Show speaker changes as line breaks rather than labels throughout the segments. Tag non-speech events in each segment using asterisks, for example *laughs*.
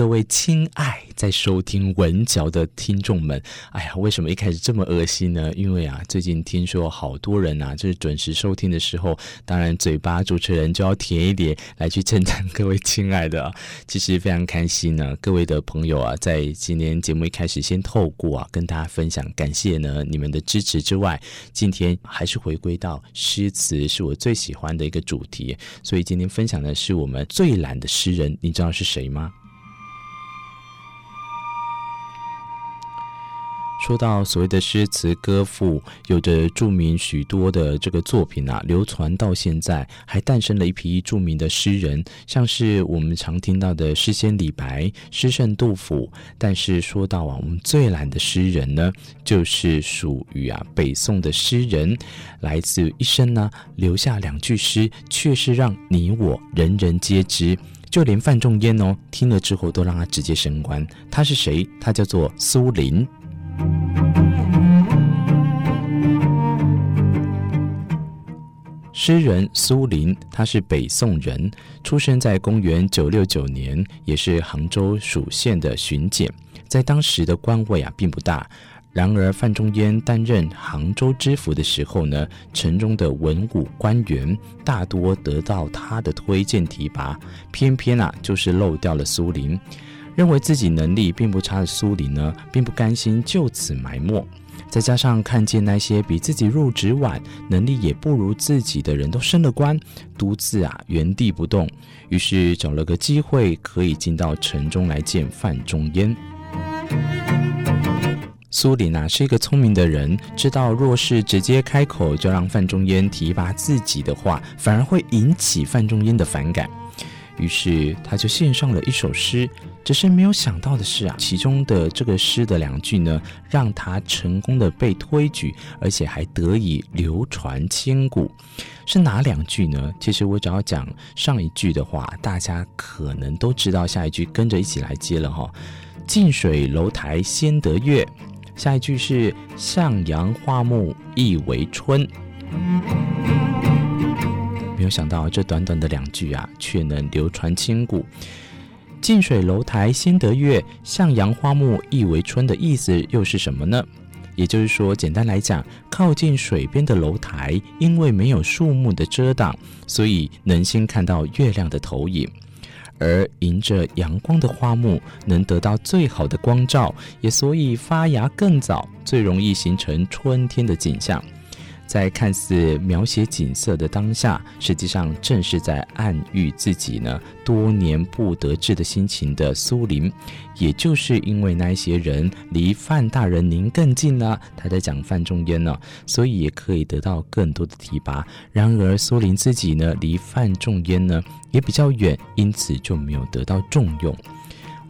各位亲爱在收听文嚼的听众们，哎呀，为什么一开始这么恶心呢？因为啊，最近听说好多人啊，就是准时收听的时候，当然嘴巴主持人就要甜一点来去称赞各位亲爱的。其实非常开心呢，各位的朋友啊，在今天节目一开始先透过啊跟大家分享，感谢呢你们的支持之外，今天还是回归到诗词是我最喜欢的一个主题，所以今天分享的是我们最懒的诗人，你知道是谁吗？说到所谓的诗词歌赋，有着著名许多的这个作品啊，流传到现在，还诞生了一批著名的诗人，像是我们常听到的诗仙李白、诗圣杜甫。但是说到啊，我们最懒的诗人呢，就是属于啊北宋的诗人，来自一生呢留下两句诗，却是让你我人人皆知，就连范仲淹哦听了之后都让他直接升官。他是谁？他叫做苏林。诗人苏林，他是北宋人，出生在公元九六九年，也是杭州属县的巡检，在当时的官位啊并不大。然而范仲淹担任杭州知府的时候呢，城中的文武官员大多得到他的推荐提拔，偏偏啊就是漏掉了苏林。认为自己能力并不差的苏林呢，并不甘心就此埋没。再加上看见那些比自己入职晚、能力也不如自己的人都升了官，独自啊原地不动，于是找了个机会可以进到城中来见范仲淹。苏林啊是一个聪明的人，知道若是直接开口就让范仲淹提拔自己的话，反而会引起范仲淹的反感。于是他就献上了一首诗，只是没有想到的是啊，其中的这个诗的两句呢，让他成功的被推举，而且还得以流传千古。是哪两句呢？其实我只要讲上一句的话，大家可能都知道下一句，跟着一起来接了哈。近水楼台先得月，下一句是向阳花木易为春。没有想到，这短短的两句啊，却能流传千古。近水楼台先得月，向阳花木易为春的意思又是什么呢？也就是说，简单来讲，靠近水边的楼台，因为没有树木的遮挡，所以能先看到月亮的投影；而迎着阳光的花木，能得到最好的光照，也所以发芽更早，最容易形成春天的景象。在看似描写景色的当下，实际上正是在暗喻自己呢多年不得志的心情的苏林，也就是因为那些人离范大人您更近了，他在讲范仲淹呢，所以也可以得到更多的提拔。然而苏林自己呢，离范仲淹呢也比较远，因此就没有得到重用。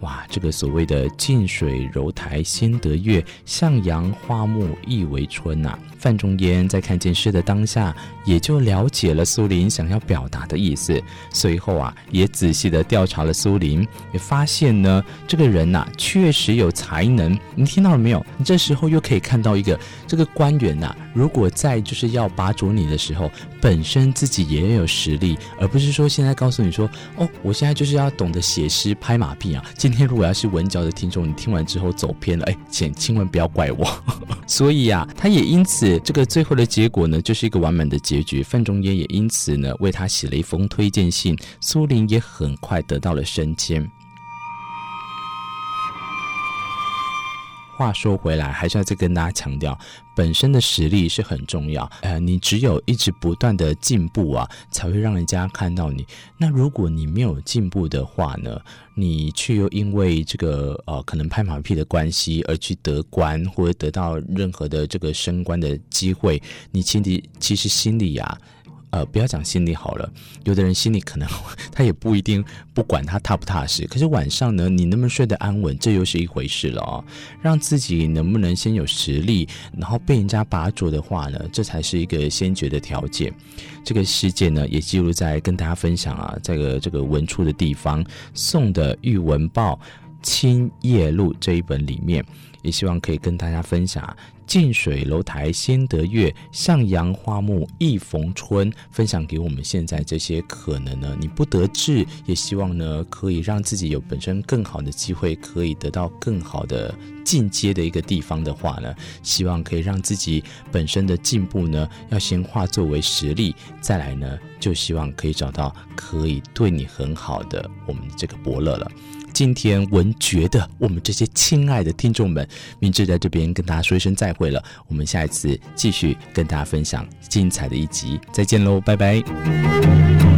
哇，这个所谓的近水楼台先得月，向阳花木易为春呐、范仲淹在看见诗的当下，也就了解了苏林想要表达的意思。随后啊，也仔细的调查了苏林，也发现呢，这个人呐、确实有才能。你听到了没有？你这时候又可以看到一个这个官员呐、啊，如果在就是要拔擢你的时候，本身自己也有实力，而不是说现在告诉你说，哦，我现在就是要懂得写诗拍马屁啊。今天如果要是文嚼的听众，你听完之后走偏了，哎，请千万不要怪我。*laughs* 所以啊，他也因此。这个最后的结果呢，就是一个完满的结局。范仲淹也因此呢，为他写了一封推荐信。苏林也很快得到了升迁。话说回来，还是要再跟大家强调，本身的实力是很重要。呃，你只有一直不断的进步啊，才会让人家看到你。那如果你没有进步的话呢，你却又因为这个呃可能拍马屁的关系而去得官或者得到任何的这个升官的机会，你其实其实心里呀、呃，不要讲心里好了，有的人心里可能 *laughs* 他也不一定不管他踏不踏实，可是晚上呢，你能不能睡得安稳，这又是一回事了哦。让自己能不能先有实力，然后被人家拔擢的话呢，这才是一个先决的条件。这个事件呢，也记录在跟大家分享啊，这个这个文出的地方送的《玉文报清夜录》这一本里面，也希望可以跟大家分享。近水楼台先得月，向阳花木易逢春。分享给我们现在这些可能呢，你不得志，也希望呢可以让自己有本身更好的机会，可以得到更好的进阶的一个地方的话呢，希望可以让自己本身的进步呢，要先化作为实力，再来呢，就希望可以找到可以对你很好的我们这个伯乐了。今天文觉的我们这些亲爱的听众们，明志在这边跟大家说一声再会了。我们下一次继续跟大家分享精彩的一集，再见喽，拜拜。